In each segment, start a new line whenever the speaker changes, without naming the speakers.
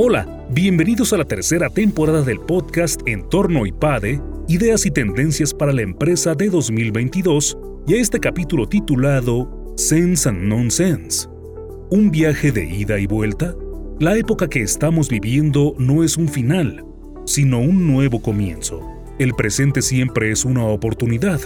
Hola, bienvenidos a la tercera temporada del podcast Entorno IPADE, Ideas y Tendencias para la Empresa de 2022 y a este capítulo titulado Sense and Nonsense. ¿Un viaje de ida y vuelta? La época que estamos viviendo no es un final, sino un nuevo comienzo. El presente siempre es una oportunidad.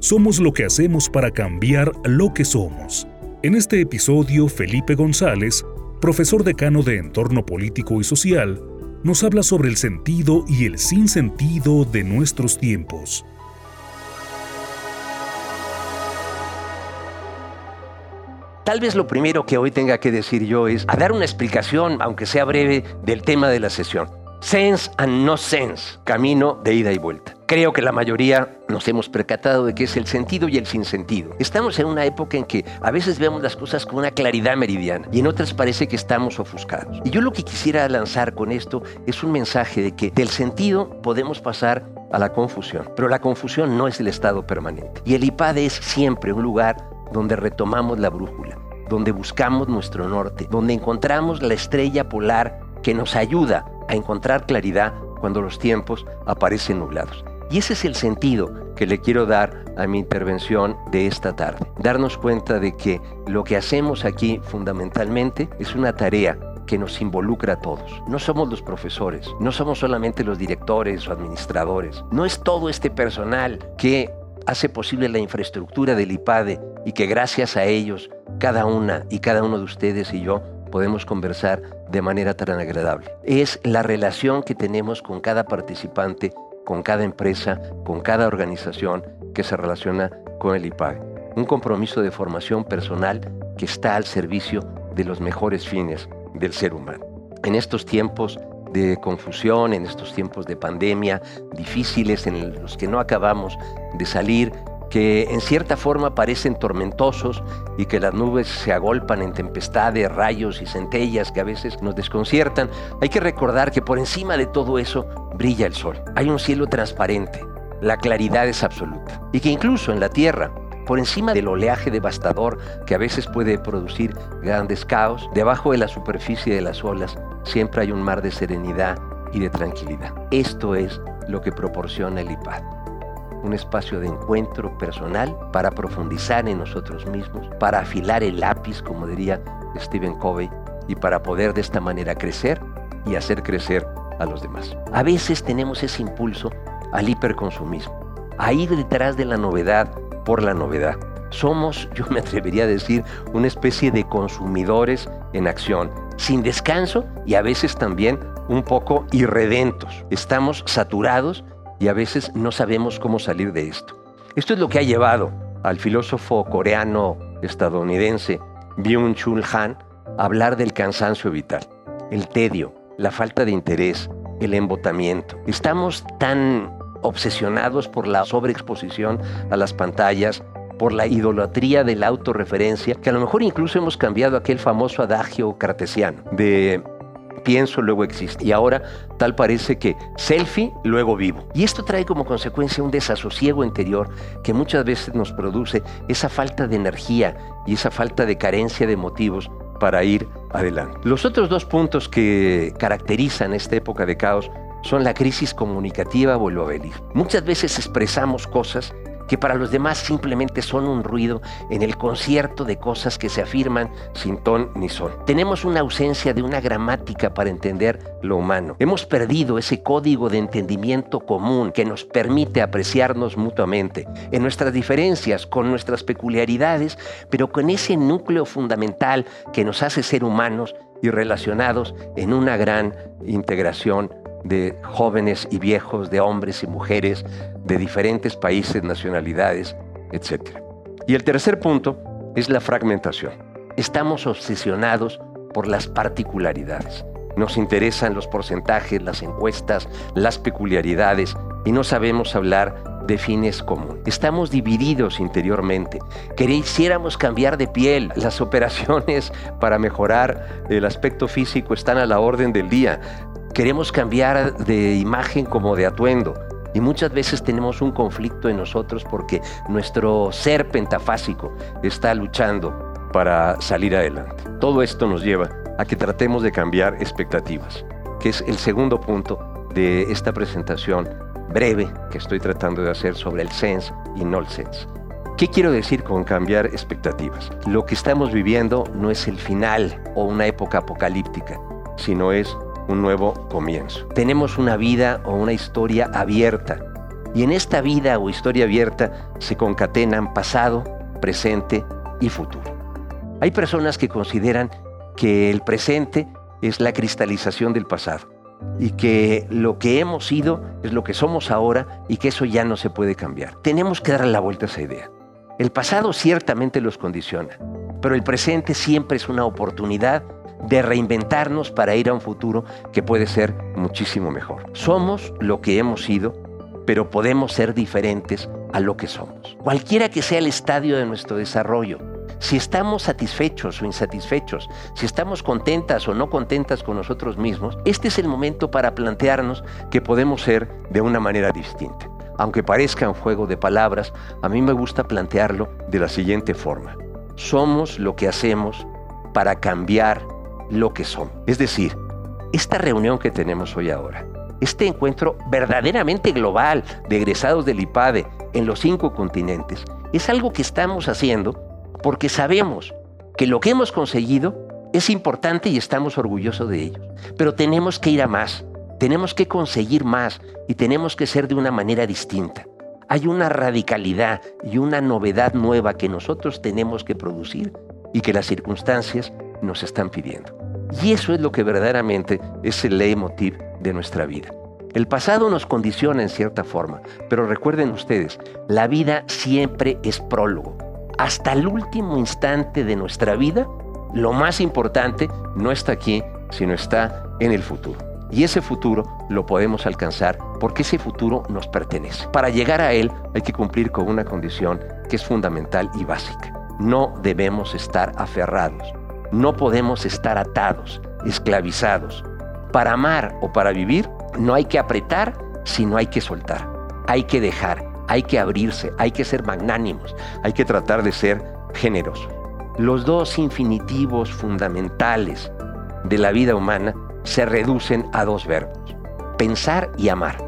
Somos lo que hacemos para cambiar lo que somos. En este episodio, Felipe González profesor decano de Entorno Político y Social, nos habla sobre el sentido y el sinsentido de nuestros tiempos.
Tal vez lo primero que hoy tenga que decir yo es a dar una explicación, aunque sea breve, del tema de la sesión. Sense and no sense, camino de ida y vuelta. Creo que la mayoría nos hemos percatado de que es el sentido y el sinsentido. Estamos en una época en que a veces vemos las cosas con una claridad meridiana y en otras parece que estamos ofuscados. Y yo lo que quisiera lanzar con esto es un mensaje de que del sentido podemos pasar a la confusión, pero la confusión no es el estado permanente. Y el IPAD es siempre un lugar donde retomamos la brújula, donde buscamos nuestro norte, donde encontramos la estrella polar que nos ayuda a encontrar claridad cuando los tiempos aparecen nublados. Y ese es el sentido que le quiero dar a mi intervención de esta tarde. Darnos cuenta de que lo que hacemos aquí fundamentalmente es una tarea que nos involucra a todos. No somos los profesores, no somos solamente los directores o administradores, no es todo este personal que hace posible la infraestructura del IPADE y que gracias a ellos, cada una y cada uno de ustedes y yo podemos conversar de manera tan agradable. Es la relación que tenemos con cada participante, con cada empresa, con cada organización que se relaciona con el IPAG. Un compromiso de formación personal que está al servicio de los mejores fines del ser humano. En estos tiempos de confusión, en estos tiempos de pandemia difíciles en los que no acabamos de salir, que en cierta forma parecen tormentosos y que las nubes se agolpan en tempestades, rayos y centellas que a veces nos desconciertan, hay que recordar que por encima de todo eso brilla el sol. Hay un cielo transparente, la claridad es absoluta y que incluso en la tierra, por encima del oleaje devastador que a veces puede producir grandes caos, debajo de la superficie de las olas siempre hay un mar de serenidad y de tranquilidad. Esto es lo que proporciona el IPAD un espacio de encuentro personal para profundizar en nosotros mismos, para afilar el lápiz, como diría Stephen Covey, y para poder de esta manera crecer y hacer crecer a los demás. A veces tenemos ese impulso al hiperconsumismo, a ir detrás de la novedad por la novedad. Somos, yo me atrevería a decir, una especie de consumidores en acción, sin descanso y a veces también un poco irredentos. Estamos saturados y a veces no sabemos cómo salir de esto. Esto es lo que ha llevado al filósofo coreano estadounidense Byung-Chul Han a hablar del cansancio vital, el tedio, la falta de interés, el embotamiento. Estamos tan obsesionados por la sobreexposición a las pantallas, por la idolatría de la autorreferencia, que a lo mejor incluso hemos cambiado aquel famoso adagio cartesiano de pienso, luego existe. Y ahora tal parece que selfie, luego vivo. Y esto trae como consecuencia un desasosiego interior que muchas veces nos produce esa falta de energía y esa falta de carencia de motivos para ir adelante. Los otros dos puntos que caracterizan esta época de caos son la crisis comunicativa o el. Muchas veces expresamos cosas que para los demás simplemente son un ruido en el concierto de cosas que se afirman sin ton ni son. Tenemos una ausencia de una gramática para entender lo humano. Hemos perdido ese código de entendimiento común que nos permite apreciarnos mutuamente en nuestras diferencias, con nuestras peculiaridades, pero con ese núcleo fundamental que nos hace ser humanos y relacionados en una gran integración de jóvenes y viejos, de hombres y mujeres, de diferentes países, nacionalidades, etc. Y el tercer punto es la fragmentación. Estamos obsesionados por las particularidades. Nos interesan los porcentajes, las encuestas, las peculiaridades y no sabemos hablar de fines comunes. Estamos divididos interiormente. Quisiéramos cambiar de piel. Las operaciones para mejorar el aspecto físico están a la orden del día. Queremos cambiar de imagen como de atuendo. Y muchas veces tenemos un conflicto en nosotros porque nuestro ser pentafásico está luchando para salir adelante. Todo esto nos lleva a que tratemos de cambiar expectativas, que es el segundo punto de esta presentación breve que estoy tratando de hacer sobre el sense y no el sense. ¿Qué quiero decir con cambiar expectativas? Lo que estamos viviendo no es el final o una época apocalíptica, sino es un nuevo comienzo. Tenemos una vida o una historia abierta y en esta vida o historia abierta se concatenan pasado, presente y futuro. Hay personas que consideran que el presente es la cristalización del pasado y que lo que hemos sido es lo que somos ahora y que eso ya no se puede cambiar. Tenemos que darle la vuelta a esa idea. El pasado ciertamente los condiciona, pero el presente siempre es una oportunidad de reinventarnos para ir a un futuro que puede ser muchísimo mejor. Somos lo que hemos sido, pero podemos ser diferentes a lo que somos. Cualquiera que sea el estadio de nuestro desarrollo, si estamos satisfechos o insatisfechos, si estamos contentas o no contentas con nosotros mismos, este es el momento para plantearnos que podemos ser de una manera distinta aunque parezca un juego de palabras, a mí me gusta plantearlo de la siguiente forma. Somos lo que hacemos para cambiar lo que somos. Es decir, esta reunión que tenemos hoy ahora, este encuentro verdaderamente global de egresados del IPADE en los cinco continentes, es algo que estamos haciendo porque sabemos que lo que hemos conseguido es importante y estamos orgullosos de ello. Pero tenemos que ir a más. Tenemos que conseguir más y tenemos que ser de una manera distinta. Hay una radicalidad y una novedad nueva que nosotros tenemos que producir y que las circunstancias nos están pidiendo. Y eso es lo que verdaderamente es el leitmotiv de nuestra vida. El pasado nos condiciona en cierta forma, pero recuerden ustedes, la vida siempre es prólogo. Hasta el último instante de nuestra vida, lo más importante no está aquí, sino está en el futuro. Y ese futuro lo podemos alcanzar porque ese futuro nos pertenece. Para llegar a él hay que cumplir con una condición que es fundamental y básica. No debemos estar aferrados. No podemos estar atados, esclavizados. Para amar o para vivir no hay que apretar, sino hay que soltar. Hay que dejar, hay que abrirse, hay que ser magnánimos, hay que tratar de ser generosos. Los dos infinitivos fundamentales de la vida humana se reducen a dos verbos, pensar y amar.